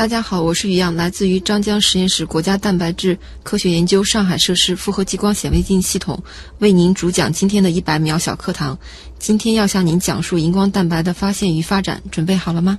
大家好，我是于洋，来自于张江实验室国家蛋白质科学研究上海设施复合激光显微镜系统，为您主讲今天的一百秒小课堂。今天要向您讲述荧光蛋白的发现与发展，准备好了吗？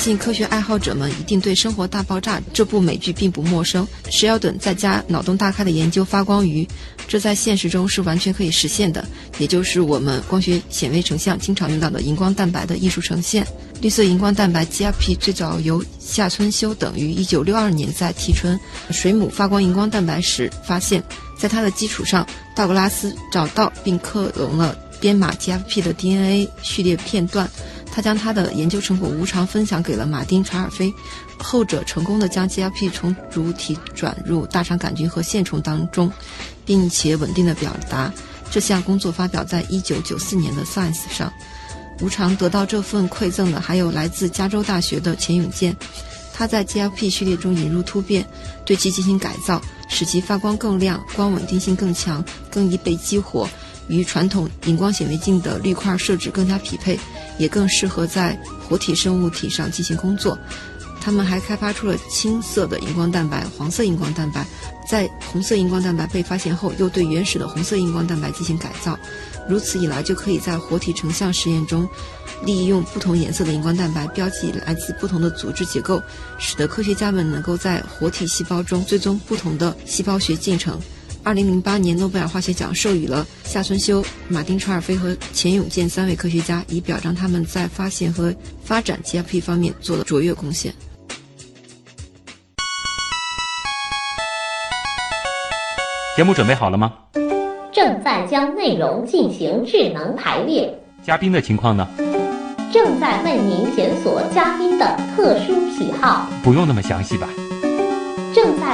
相信科学爱好者们一定对《生活大爆炸》这部美剧并不陌生。史耀顿在家脑洞大开的研究发光鱼，这在现实中是完全可以实现的，也就是我们光学显微成像经常用到的荧光蛋白的艺术呈现。绿色荧光蛋白 GFP 最早由夏村修等于1962年在提纯水母发光荧光蛋白时发现，在它的基础上，道格拉斯找到并克隆了编码 GFP 的 DNA 序列片段。他将他的研究成果无偿分享给了马丁·查尔菲，后者成功的将 GFP 从主体转入大肠杆菌和线虫当中，并且稳定的表达。这项工作发表在1994年的 Science 上。无偿得到这份馈赠的还有来自加州大学的钱永健，他在 GFP 序列中引入突变，对其进行改造，使其发光更亮、光稳定性更强、更易被激活。与传统荧光显微镜的滤块设置更加匹配，也更适合在活体生物体上进行工作。他们还开发出了青色的荧光蛋白、黄色荧光蛋白，在红色荧光蛋白被发现后，又对原始的红色荧光蛋白进行改造。如此一来，就可以在活体成像实验中，利用不同颜色的荧光蛋白标记来自不同的组织结构，使得科学家们能够在活体细胞中追踪不同的细胞学进程。二零零八年，诺贝尔化学奖授予了夏春修、马丁·查尔菲和钱永健三位科学家，以表彰他们在发现和发展 GFP 方面做的卓越贡献。节目准备好了吗？正在将内容进行智能排列。嘉宾的情况呢？正在为您检索嘉宾的特殊喜好。不用那么详细吧？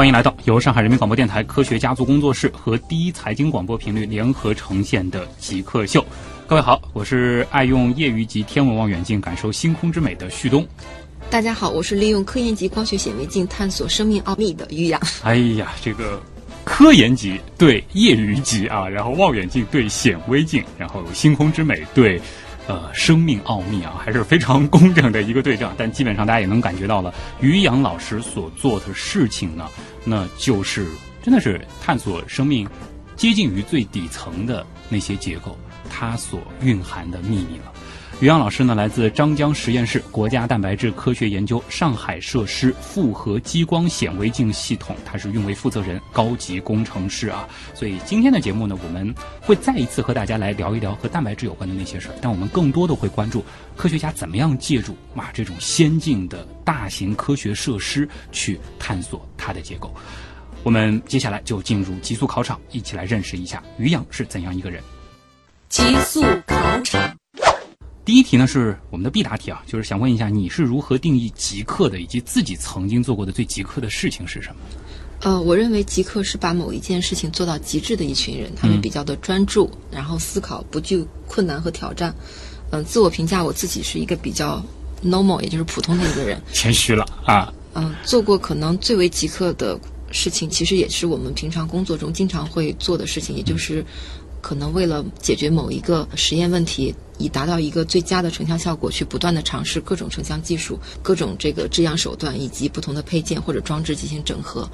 欢迎来到由上海人民广播电台科学家族工作室和第一财经广播频率联合呈现的极客秀。各位好，我是爱用业余级天文望远镜感受星空之美的旭东。大家好，我是利用科研级光学显微镜探索生命奥秘的于洋。哎呀，这个科研级对业余级啊，然后望远镜对显微镜，然后星空之美对。呃，生命奥秘啊，还是非常 工整的一个对仗。但基本上大家也能感觉到了，于洋老师所做的事情呢，那就是真的是探索生命接近于最底层的那些结构，它所蕴含的秘密了。于洋老师呢，来自张江实验室国家蛋白质科学研究上海设施复合激光显微镜系统，他是运维负责人、高级工程师啊。所以今天的节目呢，我们会再一次和大家来聊一聊和蛋白质有关的那些事儿，但我们更多的会关注科学家怎么样借助啊这种先进的大型科学设施去探索它的结构。我们接下来就进入极速考场，一起来认识一下于洋是怎样一个人。极速考场。第一题呢是我们的必答题啊，就是想问一下你是如何定义极客的，以及自己曾经做过的最极客的事情是什么？呃，我认为极客是把某一件事情做到极致的一群人，他们比较的专注，然后思考不惧困难和挑战。嗯，自我评价我自己是一个比较 normal，也就是普通的一个人。谦虚了啊。嗯，做过可能最为极客的事情，其实也是我们平常工作中经常会做的事情，也就是可能为了解决某一个实验问题。以达到一个最佳的成像效果，去不断的尝试各种成像技术、各种这个制样手段以及不同的配件或者装置进行整合。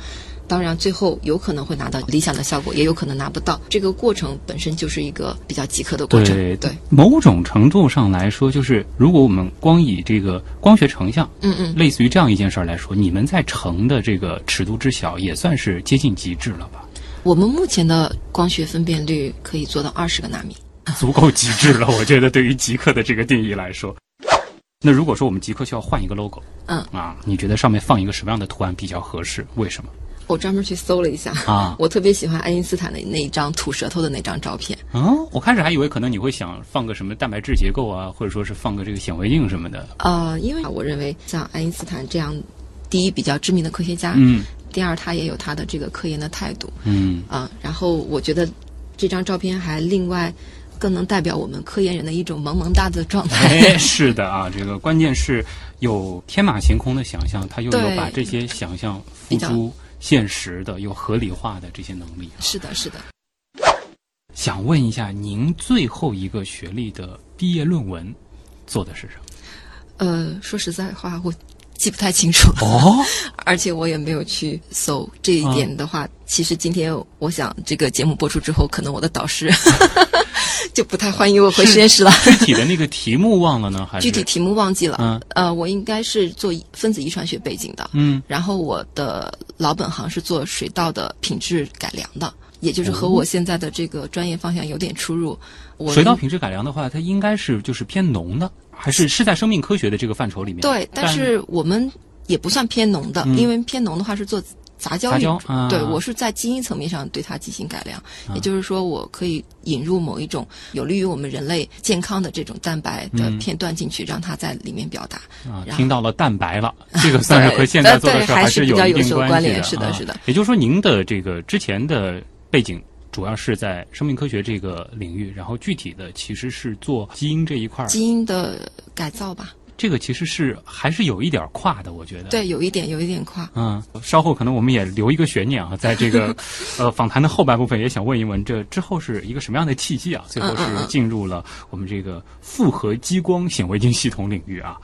当然，最后有可能会拿到理想的效果，也有可能拿不到。这个过程本身就是一个比较极客的过程。对对，某种程度上来说，就是如果我们光以这个光学成像，嗯嗯，类似于这样一件事儿来说，你们在成的这个尺度之小，也算是接近极致了吧？我们目前的光学分辨率可以做到二十个纳米。足够极致了，我觉得对于极客的这个定义来说，那如果说我们极客需要换一个 logo，嗯啊，你觉得上面放一个什么样的图案比较合适？为什么？我专门去搜了一下啊，我特别喜欢爱因斯坦的那一张吐舌头的那张照片。嗯，我开始还以为可能你会想放个什么蛋白质结构啊，或者说是放个这个显微镜什么的。呃，因为我认为像爱因斯坦这样。第一比较知名的科学家，嗯第二他也有他的这个科研的态度嗯啊。然后我觉得这张照片还另外更能代表我们科研人的一种萌萌哒的状态。哎，是的啊，这个关键是有天马行空的想象，他又有把这些想象付诸现实的、有合理化的这些能力。是的，是的。想问一下，您最后一个学历的毕业论文做的是什么？呃，说实在话，我记不太清楚。哦，而且我也没有去搜这一点的话，其实今天我想这个节目播出之后，可能我的导师 就不太欢迎我回实验室了。具体的那个题目忘了呢，还是？具体题目忘记了。嗯。呃，我应该是做分子遗传学背景的，嗯。然后我的老本行是做水稻的品质改良的，也就是和哦我现在的这个专业方向有点出入。我水稻品质改良的话，它应该是就是偏农的，还是是在生命科学的这个范畴里面？对，但是我们也不算偏农的，嗯因为偏农的话是做杂交杂育对我是在基因层面上对它进行改良，也就是说，我可以引入某一种有利于我们人类健康的这种蛋白的嗯片段进去，让它在里面表达。啊，听到了蛋白了，这个算是和现在做的还是是有一定比较有所关系的。关联是的啊是的也就是说，您的这个之前的背景主要是在生命科学这个领域，然后具体的其实是做基因这一块，基因的改造吧，这个其实是还是有一点跨的，我觉得。。对，有一点有一点跨。嗯，稍后可能我们也留一个悬念啊，在这个 呃访谈的后半部分，也想问一问，这之后是一个什么样的契机啊？最后是进入了我们这个复合激光显微镜系统领域啊。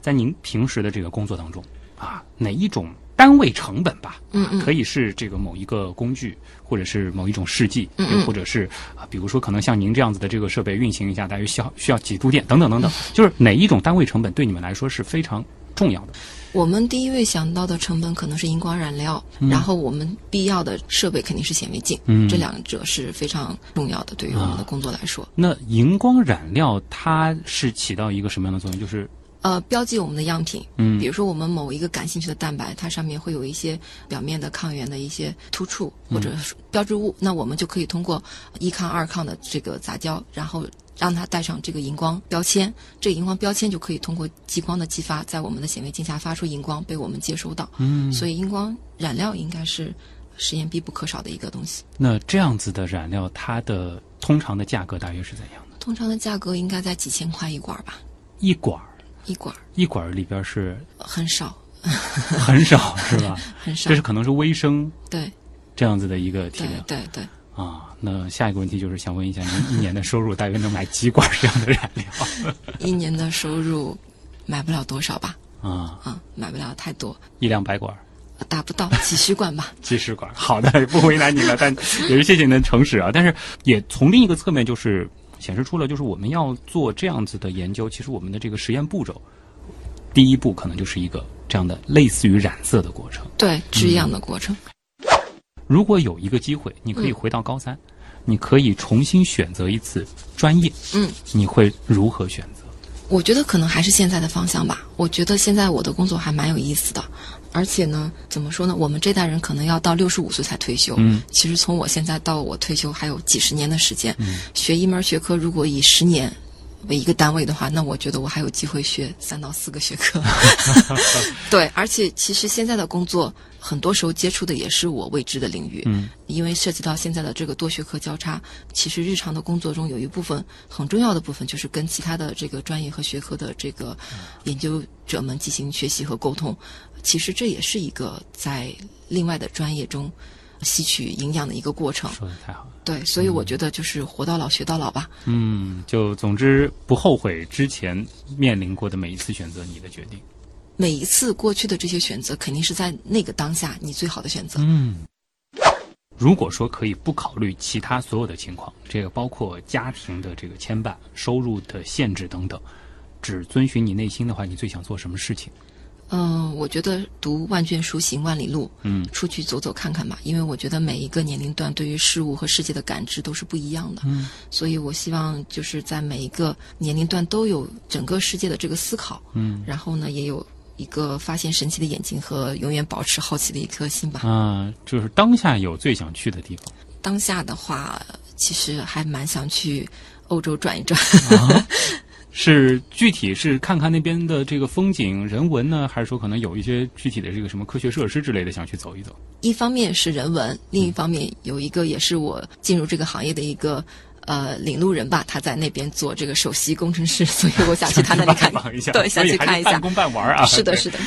在您平时的这个工作当中啊，哪一种单位成本吧，嗯嗯可以是这个某一个工具，或者是某一种试剂，嗯或者是啊，比如说可能像您这样子的这个设备运行一下，大约需要需要几度电等等等等，就是哪一种单位成本对你们来说是非常重要的？我们第一位想到的成本可能是荧光染料，然后我们必要的设备肯定是显微镜，嗯这两者是非常重要的，对于我们的工作来说。那荧光染料它是起到一个什么样的作用？就是呃，标记我们的样品，嗯比如说我们某一个感兴趣的蛋白，它上面会有一些表面的抗原的一些突触或者是标志物，那我们就可以通过一抗、二抗的这个杂交，然后让它带上这个荧光标签，这个荧光标签就可以通过激光的激发，在我们的显微镜下发出荧光，被我们接收到。嗯，所以荧光染料应该是实验必不可少的一个东西。那这样子的染料，它的通常的价格大约是怎样的？通常的价格应该在几千块一管儿吧，一管儿，一管儿一管儿里边是很少，很少，是吧？很少这。是可能是微生对这样子的一个体对量对对，啊。那下一个问题就是想问一下，您一年的收入大约能买几管这样的燃料 一年的收入买不了多少吧？啊？啊，买不了太多，一两百管儿。达不到几十管吧。几十管，好的，不为难你了，但也是谢谢您的诚实啊。但是也从另一个侧面就是显示出了，就是我们要做这样子的研究，其实我们的这个实验步骤，第一步可能就是一个这样的类似于染色的过程。对，制样的过程。如果有一个机会，你可以嗯回到高三，你可以重新选择一次专业，嗯，你会如何选择？我觉得可能还是现在的方向吧。我觉得现在我的工作还蛮有意思的，而且呢，怎么说呢？我们这代人可能要到六十五岁才退休。嗯，其实从我现在到我退休还有几十年的时间。嗯，学一门学科，如果以十年为一个单位的话，那我觉得我还有机会学三到四个学科。对，而且其实现在的工作很多时候接触的也是我未知的领域。嗯，因为涉及到现在的这个多学科交叉，其实日常的工作中有一部分很重要的部分就是跟其他的这个专业和学科的这个研究者们进行学习和沟通。其实这也是一个在另外的专业中吸取营养的一个过程。说的太好了。对，所以我觉得就是活到老学到老吧。嗯，就总之不后悔之前面临过的每一次选择，你的决定。每一次过去的这些选择，肯定是在那个当下你最好的选择。嗯，如果说可以不考虑其他所有的情况，这个包括家庭的这个牵绊、收入的限制等等，只遵循你内心的话，你最想做什么事情？嗯、我觉得读万卷书，行万里路，嗯出去走走看看吧。因为我觉得每一个年龄段对于事物和世界的感知都是不一样的，嗯所以我希望就是在每一个年龄段都有整个世界的这个思考，嗯然后呢，也有一个发现神奇的眼睛和永远保持好奇的一颗心吧。啊，就是当下有最想去的地方。当下的话，其实还蛮想去欧洲转一转。啊 是具体是看看那边的这个风景人文呢，还是说可能有一些具体的这个什么科学设施之类的想去走一走？一方面是人文，另一方面有一个也是我进入这个行业的一个呃领路人吧，他在那边做这个首席工程师，所以我想去他那里看 对，想去看一下，半工半玩啊。是的，是的。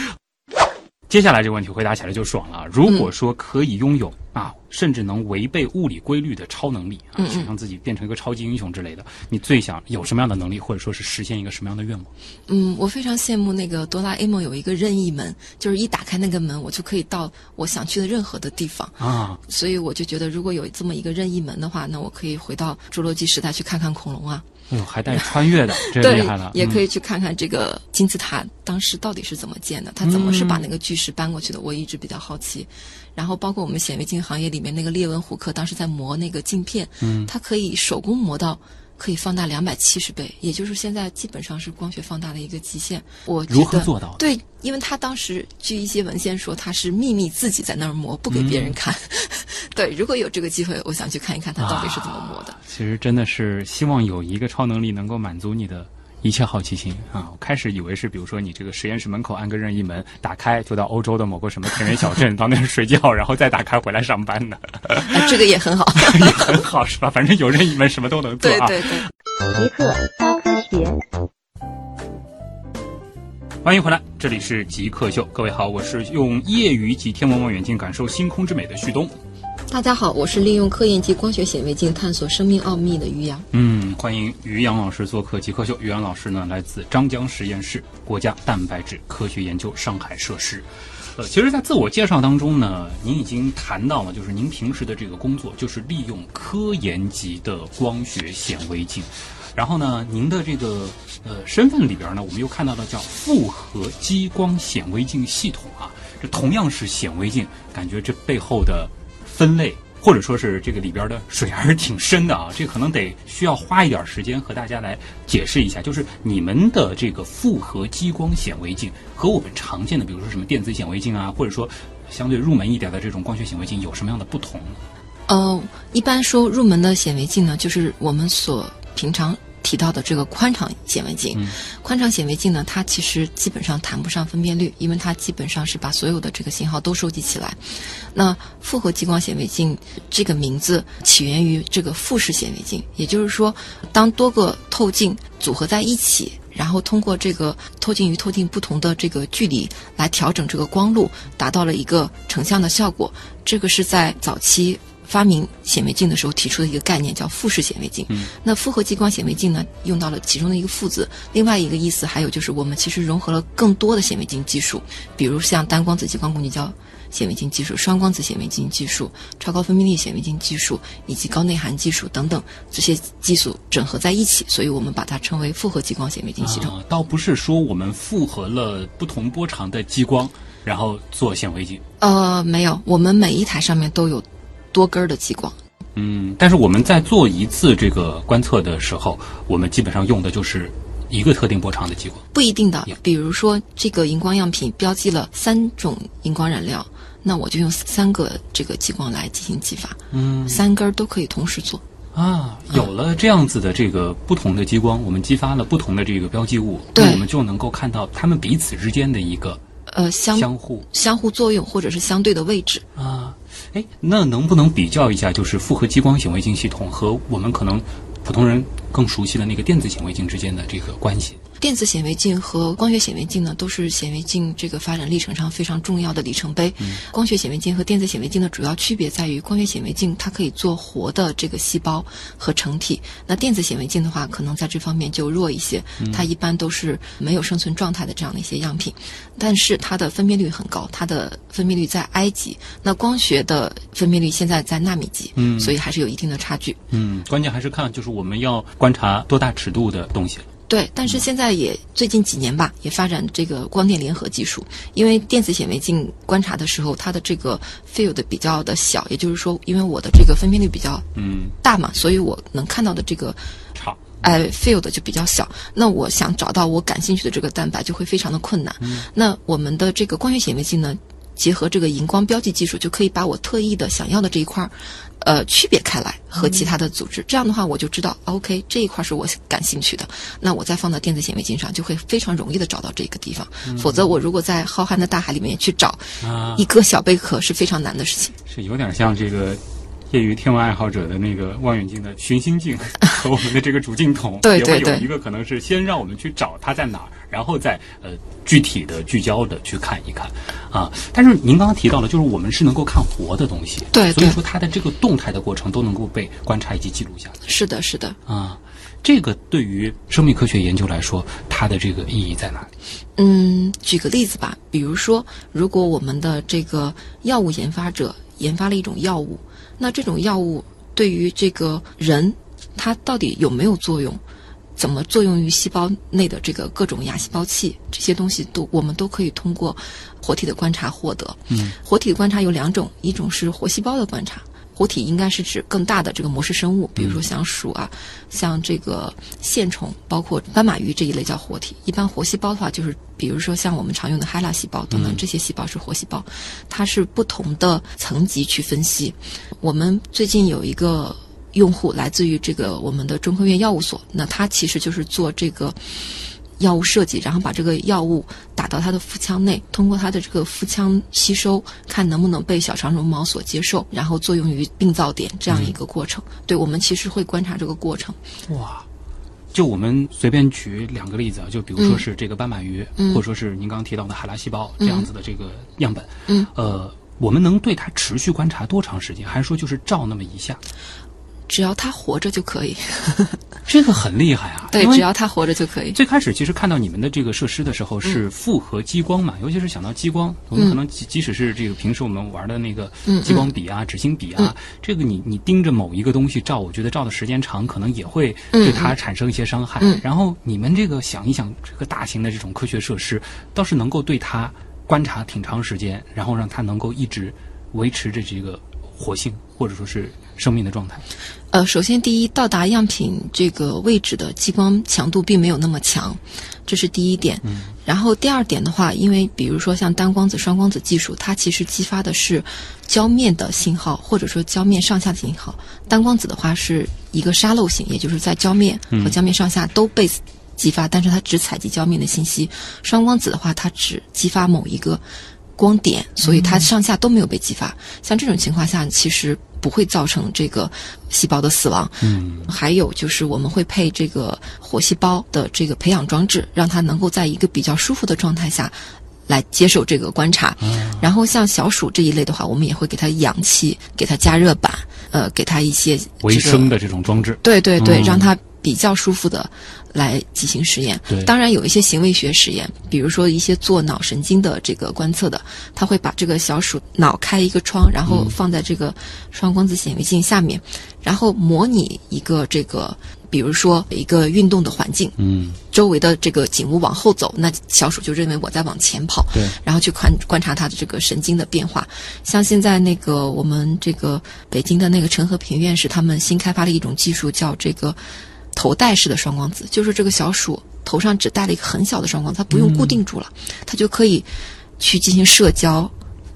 接下来这个问题回答起来就爽了。如果说可以拥有啊，甚至能违背物理规律的超能力啊，想让自己变成一个超级英雄之类的，你最想有什么样的能力，或者说是实现一个什么样的愿望？嗯，我非常羡慕那个哆啦 A 梦有一个任意门，就是一打开那个门，我就可以到我想去的任何的地方啊。所以我就觉得，如果有这么一个任意门的话，那我可以回到侏罗纪时代去看看恐龙啊。哎呦，还带穿越的，这厉害了！也可以去看看这个金字塔当时到底是怎么建的，它怎么是把那个巨石搬过去的？我一直比较好奇。然后包括我们显微镜行业里面那个列文虎克，当时在磨那个镜片，嗯，它可以手工磨到。可以放大两百七十倍，也就是现在基本上是光学放大的一个极限。我如何做到？对，因为他当时据一些文献说，他是秘密自己在那儿磨，不给别人看。对，如果有这个机会，我想去看一看他到底是怎么磨的。其实真的是希望有一个超能力能够满足你的。一切好奇心啊！我开始以为是，比如说你这个实验室门口安个任意门，打开就到欧洲的某个什么田园小镇，到那儿睡觉，然后再打开回来上班的。这个也很好，也很好，是吧？反正有任意门，什么都能做啊。对对对。极客高科学，欢迎回来，这里是极客秀。各位好，我是用业余级天文望远镜感受星空之美的旭东。大家好，我是利用科研级光学显微镜探索生命奥秘的于洋。嗯，欢迎于洋老师做客极客秀。于洋老师呢，来自张江实验室国家蛋白质科学研究上海设施。呃，其实，在自我介绍当中呢，您已经谈到了，就是您平时的这个工作就是利用科研级的光学显微镜。然后呢，您的这个呃身份里边呢，我们又看到了叫复合激光显微镜系统啊。这同样是显微镜，感觉这背后的。分类或者说是这个里边的水还是挺深的啊，这可能得需要花一点时间和大家来解释一下。就是你们的这个复合激光显微镜和我们常见的，比如说什么电子显微镜啊，或者说相对入门一点的这种光学显微镜有什么样的不同呢？呃，一般说入门的显微镜呢，就是我们所平常。提到的这个宽敞显微镜，宽敞显微镜呢，它其实基本上谈不上分辨率，因为它基本上是把所有的这个信号都收集起来。那复合激光显微镜这个名字起源于这个复式显微镜，也就是说，当多个透镜组合在一起，然后通过这个透镜与透镜不同的这个距离来调整这个光路，达到了一个成像的效果。这个是在早期。发明显微镜的时候提出的一个概念叫复式显微镜。嗯那复合激光显微镜呢，用到了其中的一个“复”字。另外一个意思还有就是，我们其实融合了更多的显微镜技术，比如像单光子激光共聚焦显微镜技术、双光子显微镜技术、超高分辨率显微镜技术以及高内涵技术等等这些技术整合在一起，所以我们把它称为复合激光显微镜系统。倒不是说我们复合了不同波长的激光，然后做显微镜。呃，没有，我们每一台上面都有。多根儿的激光，嗯，但是我们在做一次这个观测的时候，我们基本上用的就是一个特定波长的激光，不一定的。比如说，这个荧光样品标记了三种荧光染料，那我就用三个这个激光来进行激发，嗯，三根儿都可以同时做。啊。有了这样子的这个不同的激光，我们激发了不同的这个标记物，对，我们就能够看到它们彼此之间的一个呃相相互。相互作用或者是相对的位置。啊。哎，那能不能比较一下，就是复合激光显微镜系统和我们可能普通人更熟悉的那个电子显微镜之间的这个关系？电子显微镜和光学显微镜呢，都是显微镜这个发展历程上非常重要的里程碑。光学显微镜和电子显微镜的主要区别在于，光学显微镜它可以做活的这个细胞和成体，那电子显微镜的话，可能在这方面就弱一些，它一般都是没有生存状态的这样的一些样品，但是它的分辨率很高，它的分辨率在 I 级，那光学的分辨率现在在纳米级，嗯，所以还是有一定的差距。嗯，关键还是看就是我们要观察多大尺度的东西。对，但是现在也最近几年吧，也发展这个光电联合技术。因为电子显微镜观察的时候，它的这个 field 比较的小，也就是说，因为我的这个分辨率比较嗯大嘛，所以我能看到的这个差哎 field 就比较小。那我想找到我感兴趣的这个蛋白就会非常的困难。那我们的这个光学显微镜呢，结合这个荧光标记技术，就可以把我特意的想要的这一块儿，呃，区别开来和其他的组织。这样的话，我就知道，OK，这一块是我感兴趣的，那我再放到电子显微镜上，就会非常容易的找到这个地方。否则，我如果在浩瀚的大海里面去找啊一个小贝壳，是非常难的事情。是有点像这个业余天文爱好者的那个望远镜的寻星镜 和我们的这个主镜筒，对也会对对有一个可能是先让我们去找它在哪儿，然后再呃具体的聚焦的去看一看啊。但是您刚刚提到了，就是我们是能够看活的东西，对对所以说它的这个动态的过程都能够被观察以及记录下来是的，是的。啊。这个对于生命科学研究来说，它的这个意义在哪里？嗯，举个例子吧，比如说，如果我们的这个药物研发者研发了一种药物，那这种药物对于这个人，它到底有没有作用？怎么作用于细胞内的这个各种亚细胞器这些东西都我们都可以通过活体的观察获得。嗯，活体的观察有两种，一种是活细胞的观察。活体应该是指更大的这个模式生物，比如说像鼠啊，像这个线虫，包括斑马鱼这一类叫活体。一般活细胞的话，就是比如说像我们常用的 HeLa 细胞等等，这些细胞是活细胞，它是不同的层级去分析。我们最近有一个用户来自于这个我们的中科院药物所，那他其实就是做这个药物设计，然后把这个药物打到他的腹腔内，通过他的这个腹腔吸收，看能不能被小肠绒毛所接受，然后作用于病灶点这样一个过程。对我们其实会观察这个过程。哇，就我们随便举两个例子啊，就比如说是这个斑马鱼，嗯或者说是您刚刚提到的海拉细胞这样子的这个样本，嗯，呃，我们能对它持续观察多长时间？还是说就是照那么一下？只要他活着就可以，这个很厉害啊！对，只要他活着就可以。最开始其实看到你们的这个设施的时候是复合激光嘛，尤其是想到激光，我们可能即即使是这个平时我们玩的那个嗯激光笔啊、纸芯笔啊，这个你你盯着某一个东西照，我觉得照的时间长，可能也会对它产生一些伤害。嗯然后你们这个想一想，这个大型的这种科学设施，倒是能够对它观察挺长时间，然后让它能够一直维持着这个活性或者说是生命的状态。呃，首先第一，到达样品这个位置的激光强度并没有那么强，这是第一点。嗯然后第二点的话，因为比如说像单光子、双光子技术，它其实激发的是胶面的信号，或者说胶面上下的信号。单光子的话是一个沙漏型，也就是在胶面和胶面上下都被激发，但是它只采集胶面的信息。双光子的话，它只激发某一个光点，所以它上下都没有被激发。像这种情况下，其实不会造成这个细胞的死亡。嗯还有就是我们会配这个活细胞的这个培养装置，让它能够在一个比较舒服的状态下来接受这个观察。然后像小鼠这一类的话，我们也会给它氧气，给它加热板，呃，给它一些、这个、维生的这种装置。对对对，嗯让它比较舒服的来进行实验对。当然有一些行为学实验，比如说一些做脑神经的这个观测的，他会把这个小鼠脑开一个窗，然后放在这个双光子显微镜下面，然后模拟一个这个，比如说一个运动的环境，嗯，周围的这个景物往后走，那小鼠就认为我在往前跑，对，然后去观观察它的这个神经的变化。像现在那个我们这个北京的那个陈和平院士，他们新开发了一种技术，叫这个头戴式的双光子，就是这个小鼠头上只戴了一个很小的双光子，它不用固定住了，它就可以去进行社交、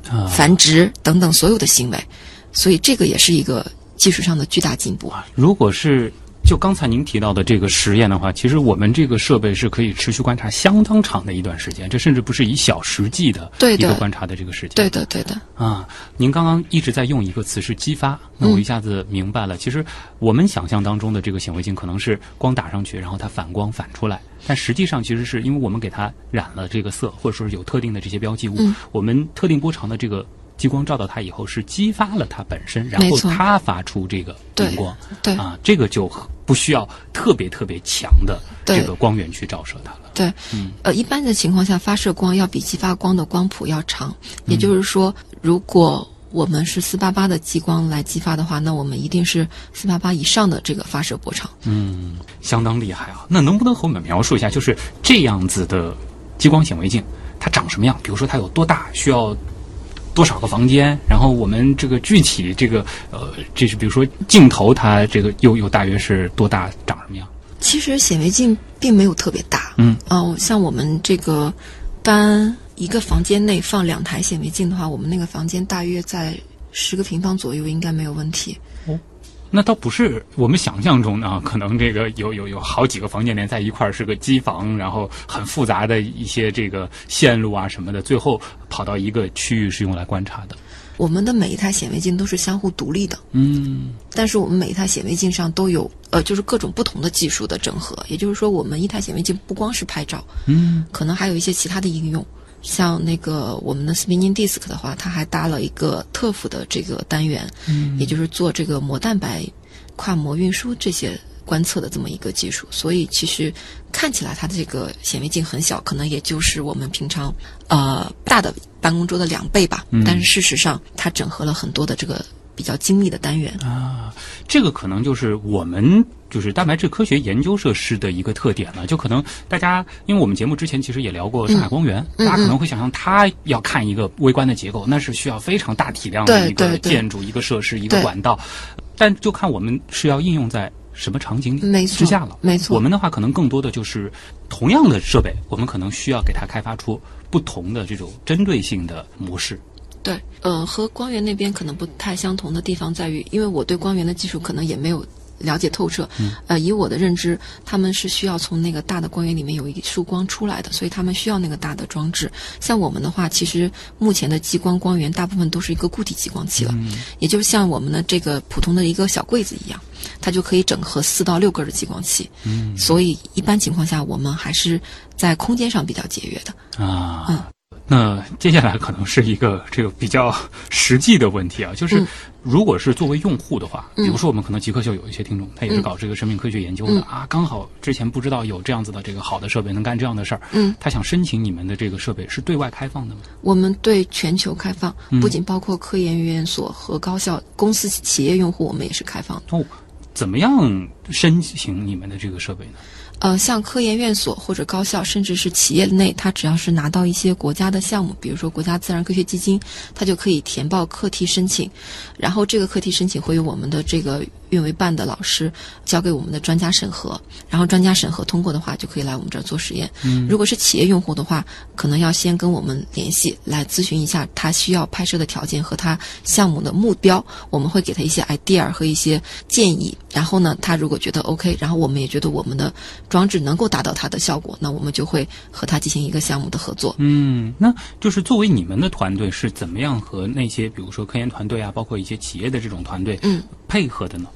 啊，繁殖等等所有的行为，所以这个也是一个技术上的巨大进步。如果是就刚才您提到的这个实验的话，其实我们这个设备是可以持续观察相当长的一段时间，这甚至不是以小时计的一个观察的这个时间。对的，对的，啊，您刚刚一直在用一个词是激发，那我一下子明白了。其实我们想象当中的这个显微镜可能是光打上去，然后它反光反出来，但实际上其实是因为我们给它染了这个色，或者说是有特定的这些标记物，嗯我们特定波长的这个。激光照到它以后，是激发了它本身，然后它发出这个对荧光，对啊，这个就不需要特别特别强的这个光源去照射它了。对，嗯呃，一般的情况下，发射光要比激发光的光谱要长。也就是说，如果我们是四八八的激光来激发的话，那我们一定是四八八以上的这个发射波长。嗯，相当厉害啊！那能不能和我们描述一下，就是这样子的激光显微镜，它长什么样？比如说它有多大，需要多少个房间？然后我们这个具体这个呃，这是比如说镜头，它这个又又大约是多大，长什么样？其实显微镜并没有特别大，嗯，哦、像我们这个搬一个房间内放两台显微镜的话，我们那个房间大约在十个平方左右，应该没有问题。那倒不是我们想象中的啊，可能这个有有有好几个房间连在一块儿是个机房，然后很复杂的一些这个线路啊什么的，最后跑到一个区域是用来观察的。我们的每一台显微镜都是相互独立的，嗯但是我们每一台显微镜上都有呃，就是各种不同的技术的整合。也就是说，我们一台显微镜不光是拍照，嗯可能还有一些其他的应用。像那个我们的 spinning disk 的话，它还搭了一个特辅的这个单元，嗯也就是做这个膜蛋白跨膜运输这些观测的这么一个技术。所以其实看起来它的这个显微镜很小，可能也就是我们平常呃大的办公桌的两倍吧。嗯但是事实上，它整合了很多的这个比较精密的单元。啊，这个可能就是我们就是蛋白质科学研究设施的一个特点了。就可能大家，因为我们节目之前其实也聊过上海光源，嗯大家可能会想象它要看一个微观的结构，那是需要非常大体量的一个建筑、一个设施、一个管道，但就看我们是要应用在。什么场景之下了？没错我们的话可能更多的就是同样的设备，我们可能需要给它开发出不同的这种针对性的模式。对，呃，和光源那边可能不太相同的地方在于，因为我对光源的技术可能也没有了解透彻。嗯呃，以我的认知，他们是需要从那个大的光源里面有一束光出来的，所以他们需要那个大的装置。像我们的话，其实目前的激光光源大部分都是一个固体激光器了，嗯也就像我们的这个普通的一个小柜子一样，它就可以整合四到六根的激光器。嗯所以一般情况下，我们还是在空间上比较节约的。啊。嗯那接下来可能是一个这个比较实际的问题啊，就是嗯如果是作为用户的话，嗯比如说我们可能极客秀有一些听众，他也是嗯搞这个生命科学研究的、嗯啊，刚好之前不知道有这样子的这个好的设备能干这样的事儿，嗯，他想申请你们的这个设备是对外开放的吗？我们对全球开放嗯，不仅包括科研院所和高校、公司、企业用户，我们也是开放的。哦，怎么样申请你们的这个设备呢？呃，像科研院所或者高校，甚至是企业内，它只要是拿到一些国家的项目，比如说国家自然科学基金，它就可以填报课题申请，然后这个课题申请会有我们的这个运维办的老师交给我们的专家审核，然后专家审核通过的话，就可以来我们这儿做实验。嗯如果是企业用户的话，可能要先跟我们联系，来咨询一下他需要拍摄的条件和他项目的目标，我们会给他一些 idea 和一些建议。然后呢，他如果觉得 OK，然后我们也觉得我们的装置能够达到它的效果，那我们就会和他进行一个项目的合作。嗯，那就是作为你们的团队是怎么样和那些比如说科研团队啊，包括一些企业的这种团队嗯配合的呢？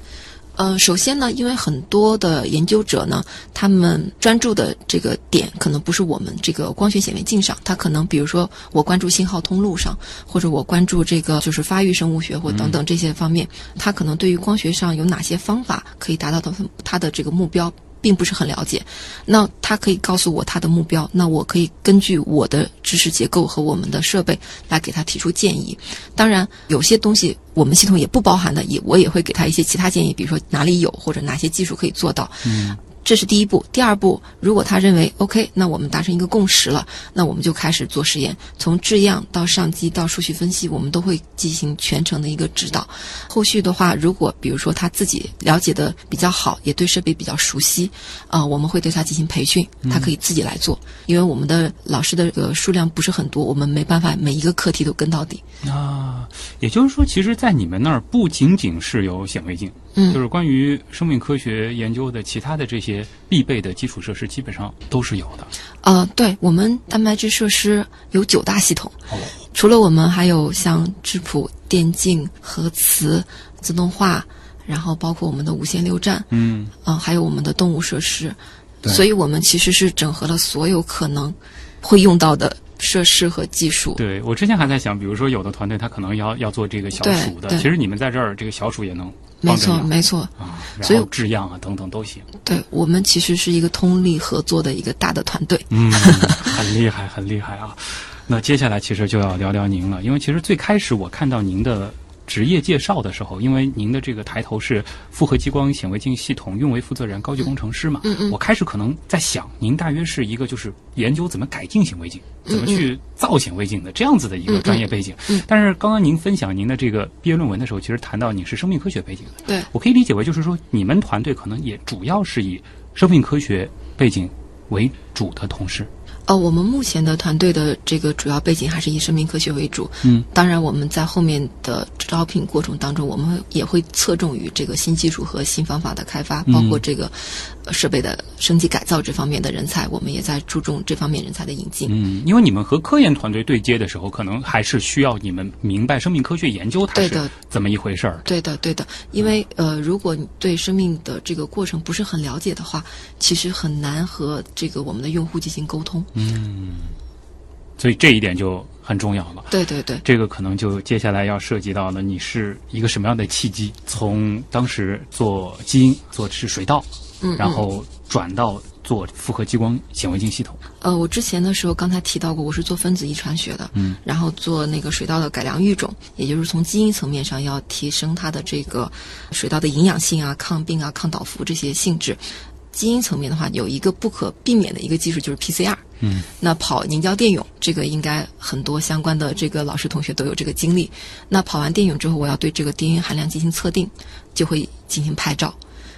呃，首先呢，因为很多的研究者呢，他们专注的这个点可能不是我们这个光学显微镜上，他可能比如说我关注信号通路上，或者我关注这个就是发育生物学或等等这些方面，他可能对于光学上有哪些方法可以达到他他的这个目标。并不是很了解，那他可以告诉我他的目标，那我可以根据我的知识结构和我们的设备来给他提出建议。当然，有些东西我们系统也不包含的，也我也会给他一些其他建议，比如说哪里有或者哪些技术可以做到。嗯这是第一步。第二步，如果他认为 OK，那我们达成一个共识了，那我们就开始做实验，从制样到上机到数据分析，我们都会进行全程的一个指导。后续的话，如果比如说他自己了解的比较好，也对设备比较熟悉，啊、我们会对他进行培训，他可以自己来做，因为我们的老师的这个数量不是很多，我们没办法每一个课题都跟到底。啊，也就是说，其实，在你们那儿不仅仅是有显微镜，嗯就是关于生命科学研究的其他的这些必备的基础设施，基本上都是有的。呃，对我们蛋白质设施有九大系统，哦，除了我们，还有像质谱、电竞、核磁、自动化，然后包括我们的无线六站，嗯，嗯、还有我们的动物设施，对所以我们其实是整合了所有可能会用到的设施和技术。对我之前还在想，比如说有的团队他可能要要做这个小鼠的，其实你们在这儿这个小鼠也能没错，没错，啊，然所以后制样啊等等都行。对我们其实是一个通力合作的一个大的团队。嗯，很厉害，很厉害啊！那接下来其实就要聊聊您了，因为其实最开始我看到您的职业介绍的时候，因为您的这个抬头是复合激光显微镜系统运维负责人、高级工程师嘛，嗯嗯我开始可能在想，您大约是一个就是研究怎么改进显微镜、怎么嗯去造显微镜的这样子的一个专业背景。但是刚刚您分享您的这个毕业论文的时候，其实谈到你是生命科学背景的，对，我可以理解为就是说，你们团队可能也主要是以生命科学背景为主的同事。呃，我们目前的团队的这个主要背景还是以生命科学为主。嗯，当然我们在后面的招聘过程当中，我们也会侧重于这个新技术和新方法的开发，包括这个呃设备的升级改造这方面的人才，我们也在注重这方面人才的引进。嗯，因为你们和科研团队对接的时候，可能还是需要你们明白生命科学研究它是怎么一回事儿。对的，对的，因为呃，如果你对生命的这个过程不是很了解的话，其实很难和这个我们的用户进行沟通。嗯所以这一点就很重要了。对对对，这个可能就接下来要涉及到了，你是一个什么样的契机？从当时做基因做是水稻，嗯，然后转到做复合激光显微镜系统。呃，我之前的时候刚才提到过，我是做分子遗传学的，嗯，然后做那个水稻的改良育种，也就是从基因层面上要提升它的这个水稻的营养性啊、抗病啊、抗倒伏这些性质。基因层面的话，有一个不可避免的一个技术就是 PCR。嗯，那跑凝胶电泳，这个应该很多相关的这个老师同学都有这个经历。那跑完电泳之后，我要对这个 DNA 含量进行测定，就会进行拍照。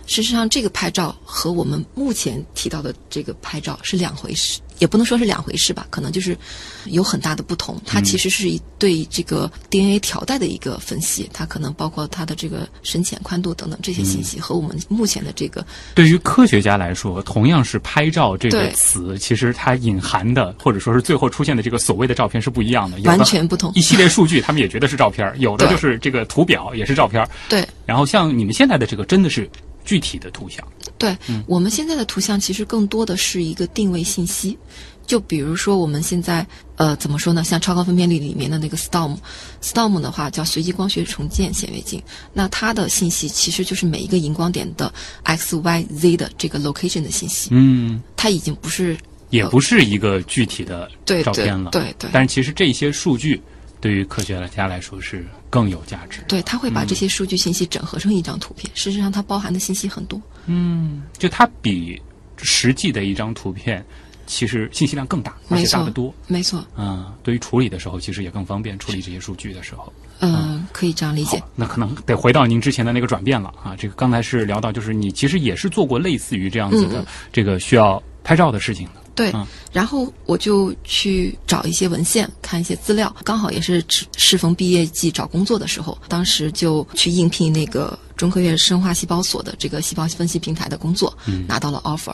事实上，这个拍照和我们目前提到的这个拍照是两回事，也不能说是两回事吧，可能就是有很大的不同。它其实是一对这个 DNA 条带的一个分析，它可能包括它的这个深浅、宽度等等这些信息，和我们目前的这个对于科学家来说，同样是拍照这个词，其实它隐含的或者说是最后出现的这个所谓的照片是不一样的，完全不同一系列数据，他们也觉得是照片儿，有的就是这个图表也是照片儿。对。然后像你们现在的这个，真的是具体的图像。对，我们现在的图像其实更多的是一个定位信息。就比如说我们现在呃怎么说呢？像超高分辨率里面的那个 STORM，STORM 的话叫随机光学重建显微镜，那它的信息其实就是每一个荧光点的 x、y、z 的这个 location 的信息，嗯，它已经不是也不是一个具体的照片了。对对但是其实这些数据对于科学家来说是更有价值。对，他会把这些数据信息整合成一张图片。事实上，它包含的信息很多。嗯就它比实际的一张图片，其实信息量更大，而且大得多。没错，嗯，对于处理的时候，其实也更方便处理这些数据的时候。嗯、可以这样理解。，那可能得回到您之前的那个转变了啊。这个刚才是聊到，就是你其实也是做过类似于这样子的、嗯这个需要拍照的事情的。对，嗯。然后我就去找一些文献，看一些资料，刚好也是适适逢毕业季找工作的时候，当时就去应聘那个中科院生化细胞所的这个细胞分析平台的工作，嗯。拿到了 offer。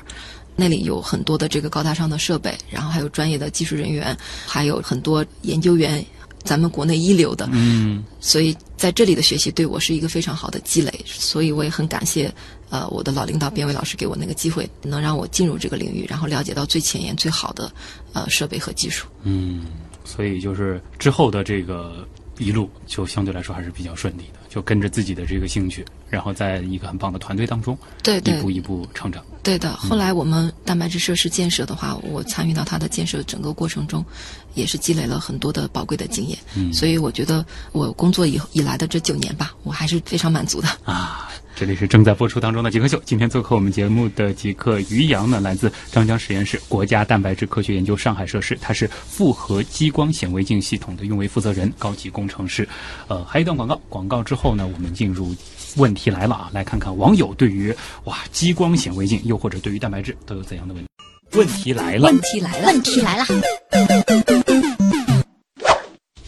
那里有很多的这个高大上的设备，然后还有专业的技术人员，还有很多研究员，咱们国内一流的，嗯。所以在这里的学习对我是一个非常好的积累，所以我也很感谢呃我的老领导编委老师给我那个机会，能让我进入这个领域，然后了解到最前沿、最好的呃设备和技术。嗯，所以就是之后的这个一路，就相对来说还是比较顺利的，就跟着自己的这个兴趣，然后在一个很棒的团队当中，对对一步一步成长。对的。后来我们蛋白质设施建设的话，我参与到它的建设整个过程中，也是积累了很多的宝贵的经验。嗯所以我觉得我工作以以来的这九年吧，我还是非常满足的。啊，这里是正在播出当中的极客秀。今天做客我们节目的极客于洋呢，来自张江实验室国家蛋白质科学研究上海设施，他是复合激光显微镜系统的运维负责人、高级工程师。呃，还有一段广告，广告之后呢，我们进入问题来了啊，来看看网友对于哇激光显微镜，又或者对于蛋白质都有怎样的问题。问题来了，问题来了，问题来了，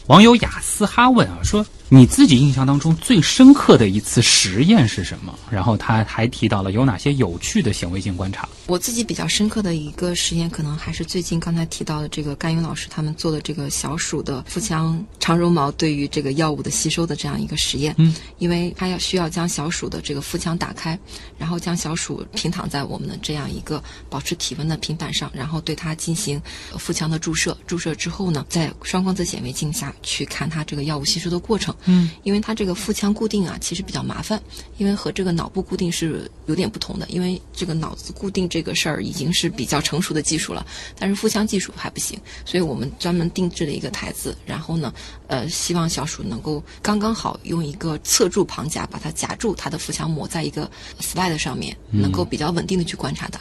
网友雅思哈问啊，说你自己印象当中最深刻的一次实验是什么？然后他还提到了有哪些有趣的显微镜观察。我自己比较深刻的一个实验，可能还是最近刚才提到的这个甘云老师他们做的这个小鼠的腹腔长绒毛对于这个药物的吸收的这样一个实验。嗯，因为它要需要将小鼠的这个腹腔打开，然后将小鼠平躺在我们的这样一个保持体温的平板上，然后对它进行呃腹腔的注射。注射之后呢，在双光子显微镜下去看它这个药物吸收的过程。嗯，因为它这个腹腔固定啊，其实比较麻烦，因为和这个脑部固定是有点不同的。因为这个脑子固定这个事儿已经是比较成熟的技术了，但是腹腔技术还不行，所以我们专门定制了一个台子，然后呢，呃，希望小鼠能够刚刚好用一个侧柱旁夹把它夹住它的腹腔膜，在一个 slide 上面，能够比较稳定的去观察它。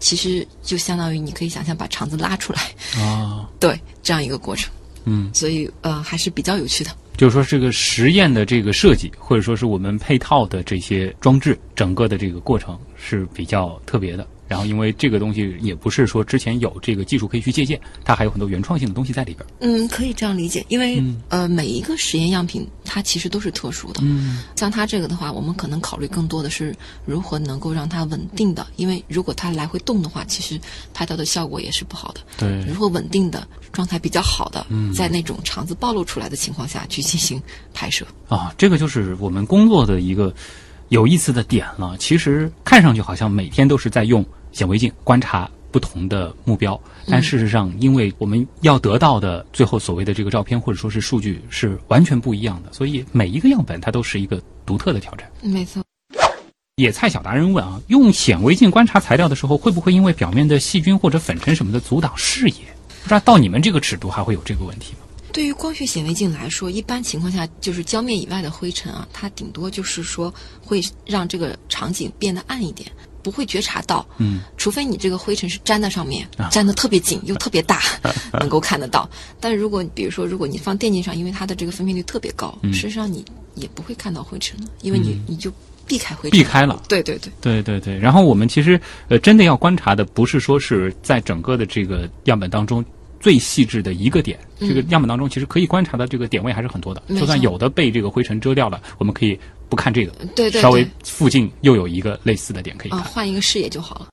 其实就相当于你可以想象把肠子拉出来，啊，对这样一个过程，嗯，所以呃还是比较有趣的。就是说这个实验的这个设计，或者说是我们配套的这些装置，整个的这个过程是比较特别的。然后因为这个东西也不是说之前有这个技术可以去借鉴，它还有很多原创性的东西在里边。嗯，可以这样理解，因为、嗯呃，每一个实验样品它其实都是特殊的。嗯像它这个的话，我们可能考虑更多的是如何能够让它稳定的，因为如果它来回动的话，其实拍到的效果也是不好的。对如何稳定的状态比较好的，嗯在那种肠子暴露出来的情况下去进行拍摄。啊，这个就是我们工作的一个有意思的点了。其实看上去好像每天都是在用显微镜观察不同的目标，但事实上，因为我们要得到的最后所谓的这个照片或者说是数据是完全不一样的，所以每一个样本它都是一个独特的挑战。没错。野菜小达人问啊，用显微镜观察材料的时候，会不会因为表面的细菌或者粉尘什么的阻挡视野？不知道到你们这个尺度还会有这个问题吗？对于光学显微镜来说，一般情况下就是胶面以外的灰尘啊，它顶多就是说会让这个场景变得暗一点，不会觉察到。嗯，除非你这个灰尘是粘在上面啊，粘的特别紧又特别大，能够看得到。但如果比如说，如果你放电镜上，因为它的这个分辨率特别高，嗯事实上你也不会看到灰尘的，因为你、嗯你就避开灰尘，避开了。对对对，对对对，然后我们其实呃，真的要观察的不是说是在整个的这个样本当中最细致的一个点，嗯这个样本当中其实可以观察的这个点位还是很多的。就算有的被这个灰尘遮掉了，我们可以不看这个，对对稍微附近又有一个类似的点可以看。啊，换一个视野就好了。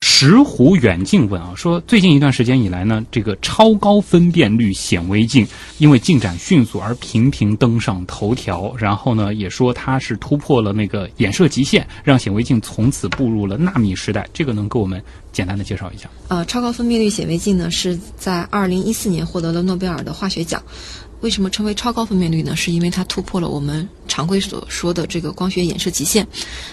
石虎远近问啊，说最近一段时间以来呢，这个超高分辨率显微镜因为进展迅速而频频登上头条，然后呢，也说它是突破了那个衍射极限，让显微镜从此步入了纳米时代。这个能给我们简单的介绍一下？呃，超高分辨率显微镜呢是在二零一四年获得了诺贝尔的化学奖。为什么称为超高分辨率呢？是因为它突破了我们常规所说的这个光学衍射极限。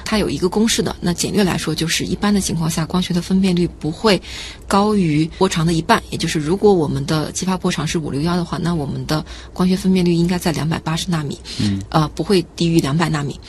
它有一个公式的，那简略来说就是一般的情况下，光学的分辨率不会高于波长的一半。也就是如果我们的激发波长是五六幺的话，那我们的光学分辨率应该在两百八十纳米，嗯，呃，不会低于两百纳米。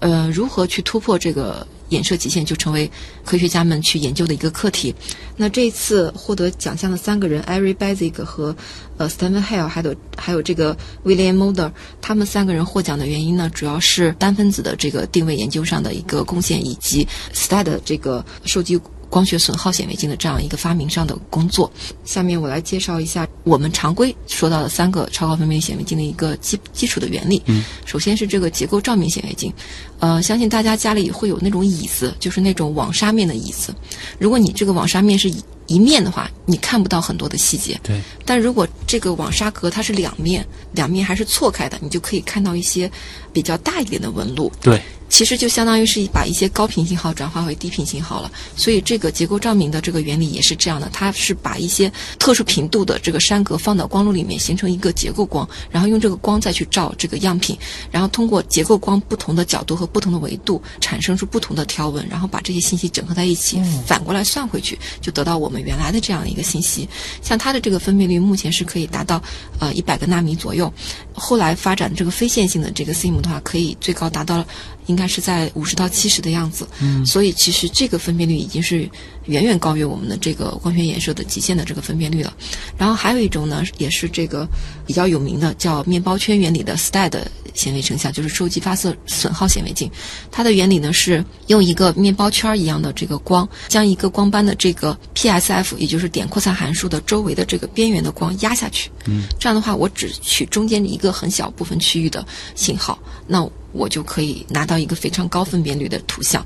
呃，如何去突破这个衍射极限，就成为科学家们去研究的一个课题。那这次获得奖项的三个人 e r i Basic 和呃 Steven Hill，还有还有这个 William Mulder，他们三个人获奖的原因呢，主要是单分子的这个定位研究上的一个贡献，以及 STAD 的这个收集光学损耗显微镜的这样一个发明上的工作。下面我来介绍一下我们常规说到的三个超高分辨率显微镜的一个基基础的原理。嗯，首先是这个结构照明显微镜，呃，相信大家家里会有那种椅子，就是那种网纱面的椅子。如果你这个网纱面是一一面的话，你看不到很多的细节。对，但如果这个网纱格它是两面，两面还是错开的，你就可以看到一些比较大一点的纹路。对，其实就相当于是把一些高频信号转化为低频信号了。所以这个结构照明的这个原理也是这样的，它是把一些特殊频度的这个栅格放到光路里面，形成一个结构光，然后用这个光再去照这个样品，然后通过结构光不同的角度和不同的维度，产生出不同的条纹，然后把这些信息整合在一起，反过来算回去，就得到我们原来的这样一个信息。像它的这个分辨率目前是可以达到呃一百个纳米左右，后来发展这个非线性的这个 SIM 的话，可以最高达到应该是在五十到七十的样子。嗯，所以其实这个分辨率已经是远远高于我们的这个光学衍射的极限的这个分辨率了。然后还有一种呢，也是这个比较有名的，叫面包圈原理的 STAD 显微成像，就是收集发色损耗显微镜。它的原理呢是用一个面包圈一样的这个光，将一个光斑的这个 PSF，也就是点扩散函数的周围的这个边缘的光压下去。嗯，这样的话，我只取中间一个很小部分区域的信号，那我就可以拿到一个非常高分辨率的图像。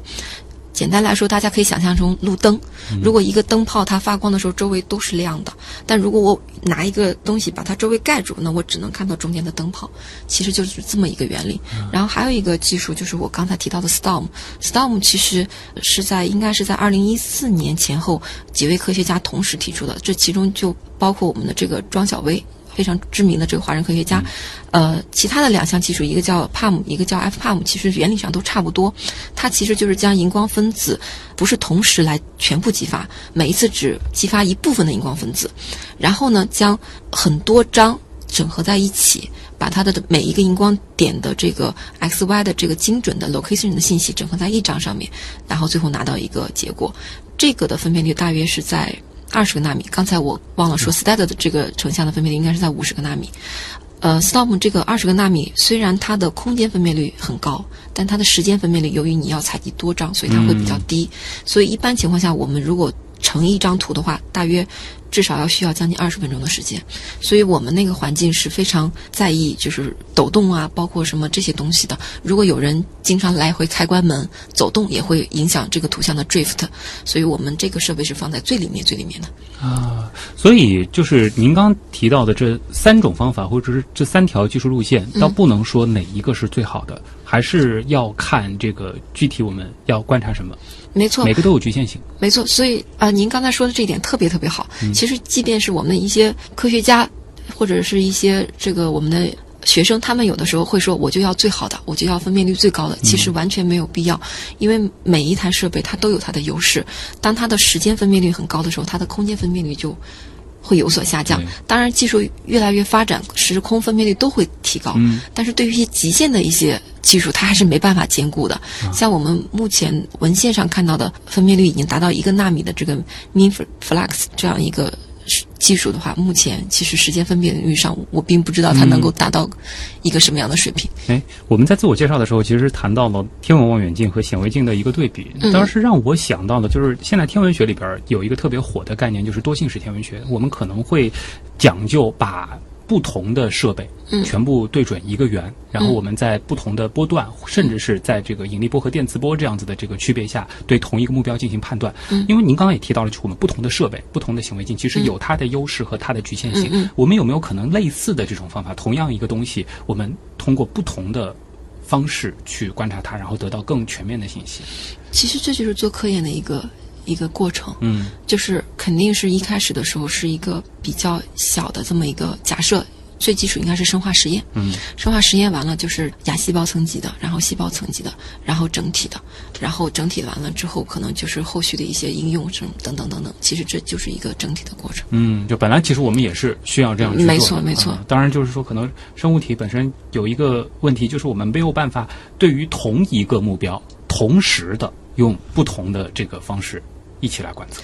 简单来说，大家可以想象成路灯。如果一个灯泡它发光的时候周围都是亮的，但如果我拿一个东西把它周围盖住，那我只能看到中间的灯泡。其实就是这么一个原理。然后还有一个技术就是我刚才提到的 STORM。STORM 其实是在应该是在二零一四年前后几位科学家同时提出的，这其中就包括我们的这个庄小薇。非常知名的这个华人科学家，呃，其他的两项技术，一个叫 PAM，一个叫 FPAM，其实原理上都差不多。它其实就是将荧光分子不是同时来全部激发，每一次只激发一部分的荧光分子，然后呢，将很多张整合在一起，把它的每一个荧光点的这个 x y 的这个精准的 location 的信息整合在一张上面，然后最后拿到一个结果。这个的分辨率大约是在二十个纳米。刚才我忘了说，STAD 的这个成像的分辨率应该是在五十个纳米。呃，Storm 这个二十个纳米，虽然它的空间分辨率很高，但它的时间分辨率由于你要采集多张，所以它会比较低。所以一般情况下，我们如果成一张图的话，大约至少要需要将近二十分钟的时间。所以我们那个环境是非常在意，就是抖动啊，包括什么这些东西的。如果有人经常来回开关门、走动，也会影响这个图像的 drift。所以我们这个设备是放在最里面、最里面的。啊，所以就是您刚提到的这三种方法，或者是这三条技术路线，倒不能说哪一个是最好的，还是要看这个具体我们要观察什么。没错，每个都有局限性。没错，所以啊、呃您刚才说的这一点特别特别好。其实，即便是我们的一些科学家，或者是一些这个我们的学生，他们有的时候会说，我就要最好的，我就要分辨率最高的。其实完全没有必要，因为每一台设备它都有它的优势。当它的时间分辨率很高的时候，它的空间分辨率就会有所下降。当然，技术越来越发展，时空分辨率都会提高。嗯但是对于一些极限的一些技术，它还是没办法兼顾的。像我们目前文献上看到的分辨率已经达到一个纳米的这个 Min Flux 这样一个技术的话，目前其实时间分辨率上，我并不知道它能够达到一个什么样的水平。哎，我们在自我介绍的时候，其实谈到了天文望远镜和显微镜的一个对比，嗯当时让我想到的，就是现在天文学里边有一个特别火的概念，就是多性式天文学。我们可能会讲究把不同的设备嗯全部对准一个圆，然后我们在不同的波段，甚至是在这个引力波和电磁波这样子的这个区别下，对同一个目标进行判断。嗯因为您刚刚也提到了，就是我们不同的设备、不同的显微镜，其实有它的优势和它的局限性。我们有没有可能类似的这种方法，同样一个东西，我们通过不同的方式去观察它，然后得到更全面的信息？其实这就是做科研的一个一个过程。嗯就是肯定是一开始的时候是一个比较小的这么一个假设，最基础应该是生化实验。嗯生化实验完了就是亚细胞层级的，然后细胞层级的，然后整体的，然后整体完了之后，可能就是后续的一些应用什么等等等等。其实这就是一个整体的过程。嗯，就本来其实我们也是需要这样去做的没错没错啊当然就是说，可能生物体本身有一个问题，就是我们没有办法对于同一个目标，同时的用不同的这个方式一起来观测。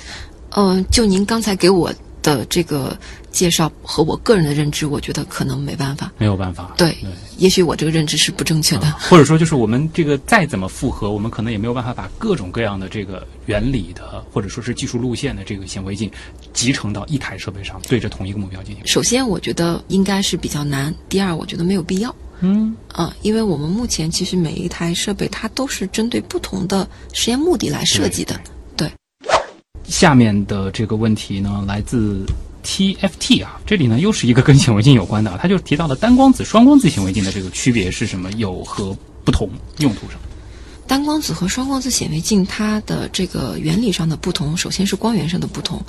嗯、就您刚才给我的这个介绍和我个人的认知，我觉得可能没办法。没有办法。对，对也许我这个认知是不正确的。啊或者说就是我们这个再怎么复合，我们可能也没有办法把各种各样的这个原理的，或者说是技术路线的这个显微镜集成到一台设备上，对着同一个目标进行。首先，我觉得应该是比较难；第二，我觉得没有必要。嗯啊，因为我们目前其实每一台设备它都是针对不同的实验目的来设计的。下面的这个问题呢，来自 TFT 啊，这里呢又是一个跟显微镜有关的啊，他就提到了单光子、双光子显微镜的这个区别是什么，有何不同用途上？单光子和双光子显微镜它的这个原理上的不同，首先是光源上的不同。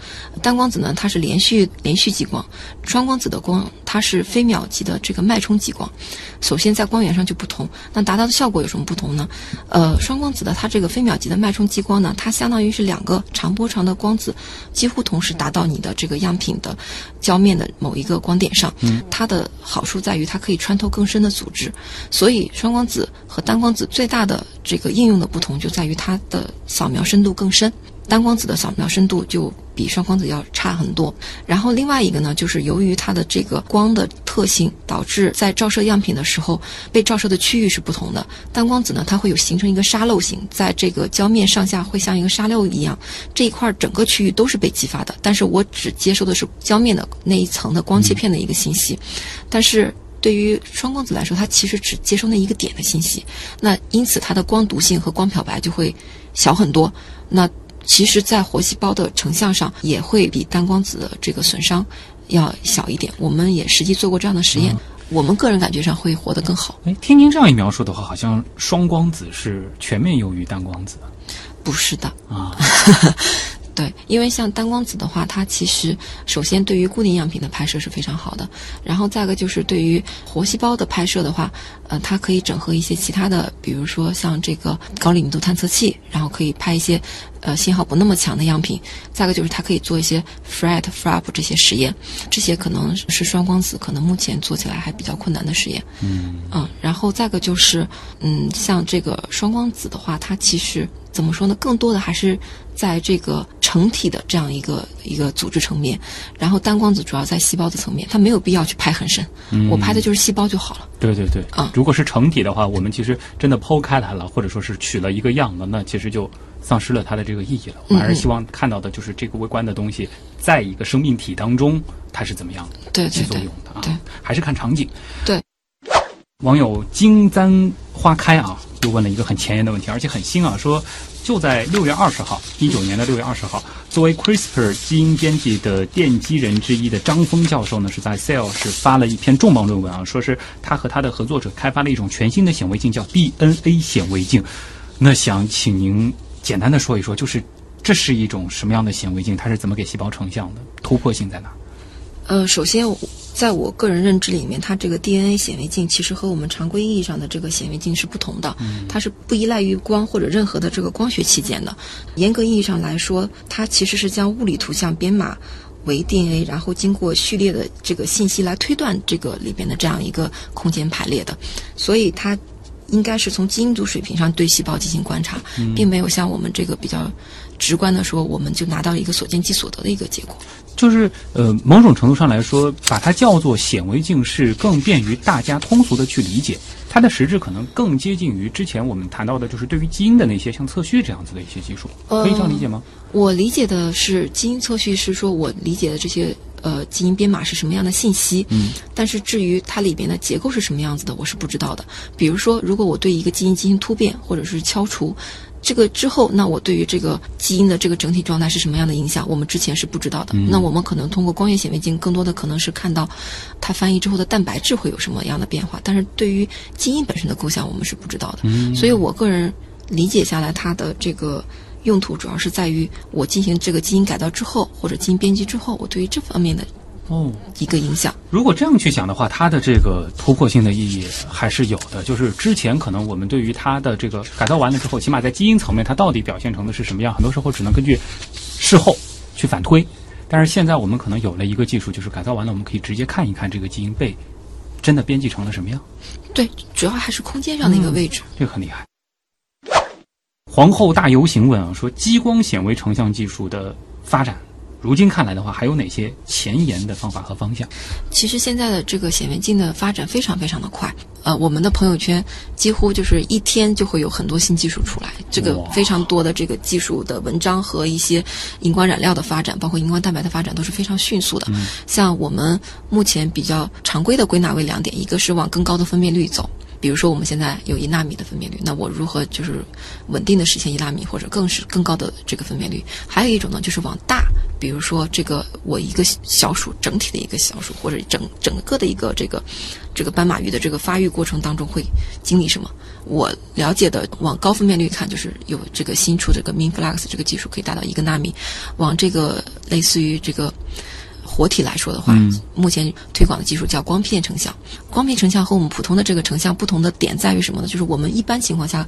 单光子呢，它是连续连续激光；双光子的光，它是飞秒级的这个脉冲激光。首先在光源上就不同，那达到的效果有什么不同呢？呃，双光子的它这个飞秒级的脉冲激光呢，它相当于是两个长波长的光子几乎同时达到你的这个样品的胶面的某一个光点上。它的好处在于它可以穿透更深的组织，所以双光子和单光子最大的这个应用的不同就在于它的扫描深度更深。单光子的扫描深度就比双光子要差很多。然后另外一个呢，就是由于它的这个光的特性，导致在照射样品的时候，被照射的区域是不同的。单光子呢，它会有形成一个沙漏形，在这个胶面上下会像一个沙漏一样，这一块整个区域都是被激发的。但是我只接收的是胶面的那一层的光切片的一个信息，但是。对于双光子来说，它其实只接收那一个点的信息，那因此它的光毒性和光漂白就会小很多。那其实，在活细胞的成像上也会比单光子的这个损伤要小一点。我们也实际做过这样的实验，我们个人感觉上会活得更好。哎，听您这样一描述的话，好像双光子是全面优于单光子不是的，啊。对，因为像单光子的话，它其实首先对于固定样品的拍摄是非常好的，然后再一个就是对于活细胞的拍摄的话，呃，它可以整合一些其他的，比如说像这个高灵敏度探测器，然后可以拍一些呃信号不那么强的样品。再一个就是它可以做一些 FRET、FRAP 这些实验，这些可能是双光子可能目前做起来还比较困难的实验。嗯嗯，然后再一个就是，嗯，像这个双光子的话，它其实怎么说呢？更多的还是在这个成体的这样一个一个组织层面，然后单光子主要在细胞的层面，它没有必要去拍很深，我拍的就是细胞就好了。对对对，啊如果是成体的话，我们其实真的剖开来了，或者说是取了一个样了，那其实就丧失了它的这个意义了。我们还是希望看到的就是这个微观的东西，在一个生命体当中，它是怎么样的起作对对对用的啊？对，还是看场景。对。网友金簪花开啊，又问了一个很前沿的问题，而且很新啊，说就在六月二十号，一九年的六月二十号，作为 CRISPR 基因编辑的奠基人之一的张峰教授呢，是在 Cell 是发了一篇重磅论文啊，说是他和他的合作者开发了一种全新的显微镜，叫 DNA 显微镜。那想请您简单的说一说，就是这是一种什么样的显微镜？它是怎么给细胞成像的？突破性在哪？呃，首先，在我个人认知里面，它这个 DNA 显微镜其实和我们常规意义上的这个显微镜是不同的，它是不依赖于光或者任何的这个光学器件的。严格意义上来说，它其实是将物理图像编码为 DNA，然后经过序列的这个信息来推断这个里边的这样一个空间排列的，所以它。应该是从基因组水平上对细胞进行观察，并没有像我们这个比较直观的说，我们就拿到一个所见即所得的一个结果。就是呃，某种程度上来说，把它叫做显微镜是更便于大家通俗的去理解。它的实质可能更接近于之前我们谈到的，就是对于基因的那些像测序这样子的一些技术，可以这样理解吗？我理解的是基因测序是说我理解的这些呃基因编码是什么样的信息，嗯，但是至于它里边的结构是什么样子的，我是不知道的。比如说，如果我对一个基因进行突变或者是敲除。这个之后，那我对于这个基因的这个整体状态是什么样的影响，我们之前是不知道的。嗯那我们可能通过光学显微镜，更多的可能是看到它翻译之后的蛋白质会有什么样的变化，但是对于基因本身的构想，我们是不知道的。嗯所以我个人理解下来，它的这个用途主要是在于我进行这个基因改造之后，或者基因编辑之后，我对于这方面的哦，一个影响。如果这样去想的话，它的这个突破性的意义还是有的。就是之前可能我们对于它的这个改造完了之后，起码在基因层面，它到底表现成的是什么样，很多时候只能根据事后去反推。但是现在我们可能有了一个技术，就是改造完了，我们可以直接看一看这个基因被真的编辑成了什么样。对，主要还是空间上的一个位置。这个很厉害。皇后大游行问啊，说激光显微成像技术的发展，如今看来的话，还有哪些前沿的方法和方向？其实现在的这个显微镜的发展非常非常的快，呃，我们的朋友圈几乎就是一天就会有很多新技术出来，这个非常多的这个技术的文章和一些荧光染料的发展，包括荧光蛋白的发展都是非常迅速的。像我们目前比较常规的归纳为两点，一个是往更高的分辨率走。比如说，我们现在有一纳米的分辨率，那我如何就是稳定的实现一纳米或者更是更高的这个分辨率？还有一种呢，就是往大，比如说这个我一个小鼠整体的一个小鼠，或者整整个的一个这个这个斑马鱼的这个发育过程当中会经历什么？我了解的往高分辨率看，就是有这个新出这个 MinFlux 这个技术可以达到一个纳米，往这个类似于这个。活体来说的话，嗯目前推广的技术叫光片成像。光片成像和我们普通的这个成像不同的点在于什么呢？就是我们一般情况下，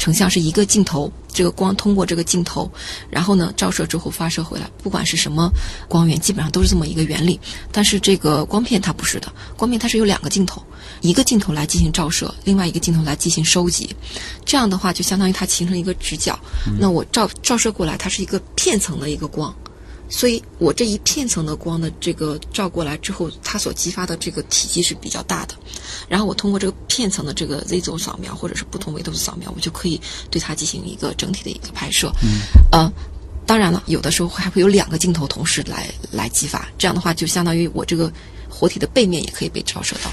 成像是一个镜头，这个光通过这个镜头，然后呢照射之后发射回来，不管是什么光源，基本上都是这么一个原理。但是这个光片它不是的，光片它是有两个镜头，一个镜头来进行照射，另外一个镜头来进行收集。这样的话，就相当于它形成一个直角。那我照照射过来，它是一个片层的一个光。所以我这一片层的光的这个照过来之后，它所激发的这个体积是比较大的。然后我通过这个片层的这个 Z 轴扫描或者是不同维度的扫描，我就可以对它进行一个整体的一个拍摄。嗯，呃，当然了，有的时候还会有两个镜头同时来来激发，这样的话就相当于我这个活体的背面也可以被照射到。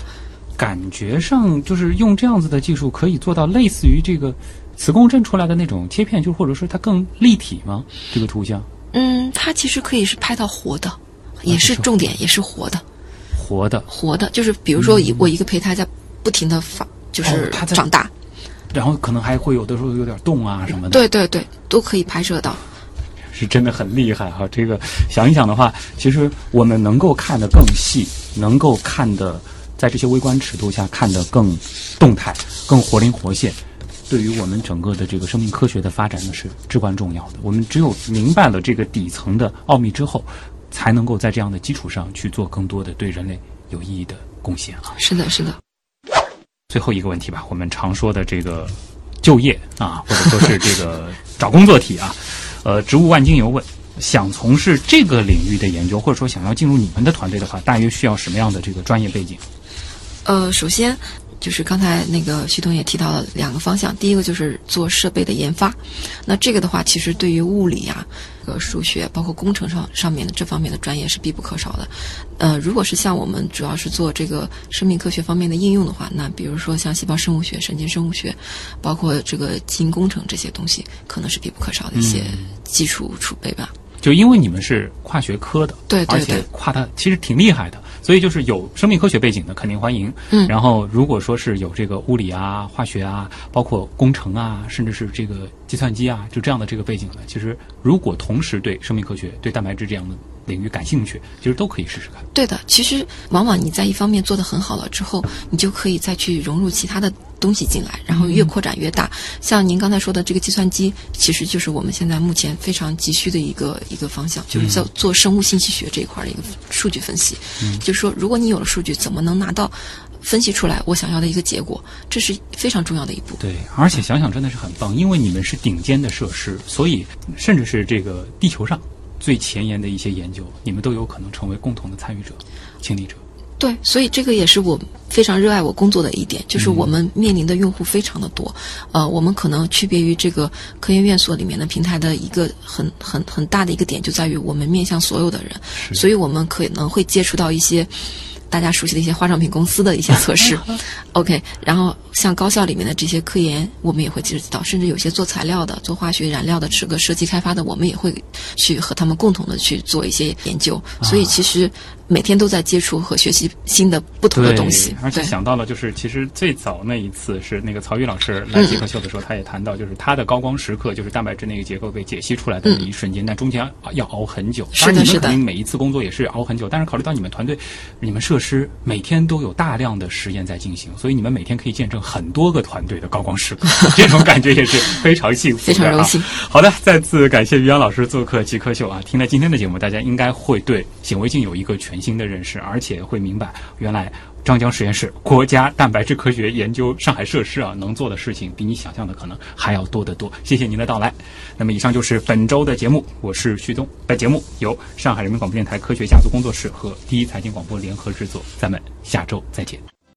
感觉上就是用这样子的技术可以做到类似于这个磁共振出来的那种切片，就或者说它更立体吗？这个图像嗯，它其实可以是拍到活的，也是重点，也是活的。活的，活的，就是比如说一我一个胚胎在不停的发，就是在长大，然后可能还会有的时候有点动啊什么的。对对对，都可以拍摄到。是真的很厉害哈、这个想一想的话，其实我们能够看得更细，能够看得在这些微观尺度下看得更动态、更活灵活现，对于我们整个的这个生命科学的发展呢是至关重要的。我们只有明白了这个底层的奥秘之后，才能够在这样的基础上去做更多的对人类有意义的贡献啊。是的，是的。最后一个问题吧，我们常说的这个就业啊，或者说是这个找工作题啊，呃，植物万金油问，想从事这个领域的研究，或者说想要进入你们的团队的话，大约需要什么样的这个专业背景？呃，首先。就是刚才那个徐彤也提到了两个方向，第一个就是做设备的研发，那这个的话，其实对于物理啊、和数学，包括工程上上面的这方面的专业是必不可少的。呃，如果是像我们主要是做这个生命科学方面的应用的话，那比如说像细胞生物学、神经生物学，包括这个基因工程这些东西，可能是必不可少的一些基础储备吧。就因为你们是跨学科的，对对对，而且跨的其实挺厉害的。所以就是有生命科学背景的肯定欢迎，嗯，然后如果说是有这个物理啊、化学啊，包括工程啊，甚至是这个计算机啊，就这样的这个背景的，其实如果同时对生命科学、对蛋白质这样的领域感兴趣，其实都可以试试看。对的，其实往往你在一方面做得很好了之后，你就可以再去融入其他的。东西进来，然后越扩展越大。像您刚才说的这个计算机，其实就是我们现在目前非常急需的一个一个方向，就是在做生物信息学这一块的一个数据分析。嗯就是说，如果你有了数据，怎么能拿到分析出来我想要的一个结果？这是非常重要的一步。对，而且想想真的是很棒，因为你们是顶尖的设施，所以甚至是这个地球上最前沿的一些研究，你们都有可能成为共同的参与者、亲历者。对，所以这个也是我非常热爱我工作的一点，就是我们面临的用户非常的多，呃，我们可能区别于这个科研院所里面的平台的一个很很很大的一个点，就在于我们面向所有的人，所以我们可能会接触到一些。大家熟悉的一些化妆品公司的一些测试，OK，然后像高校里面的这些科研，我们也会接触到，甚至有些做材料的、做化学燃料的、这个设计开发的，我们也会去和他们共同的去做一些研究。所以其实每天都在接触和学习新的不同的东西。而且想到了，就是其实最早那一次是那个曹宇老师来极客秀的时候，他也谈到，就是他的高光时刻就是蛋白质那个结构被解析出来的那一瞬间，但中间要熬很久。是的，是的。每一次工作也是熬很久，但是考虑到你们团队，你们设施每天都有大量的实验在进行，所以你们每天可以见证很多个团队的高光时刻，这种感觉也是非常幸福、非常荣幸。好的，再次感谢于洋老师做客极客秀啊！听了今天的节目，大家应该会对显微镜有一个新的认识，而且会明白原来。张江实验室国家蛋白质科学研究上海设施啊，能做的事情比你想象的可能还要多得多。谢谢您的到来。那么，以上就是本周的节目，我是旭东。本节目由上海人民广播电台科学家族工作室和第一财经广播联合制作。咱们下周再见。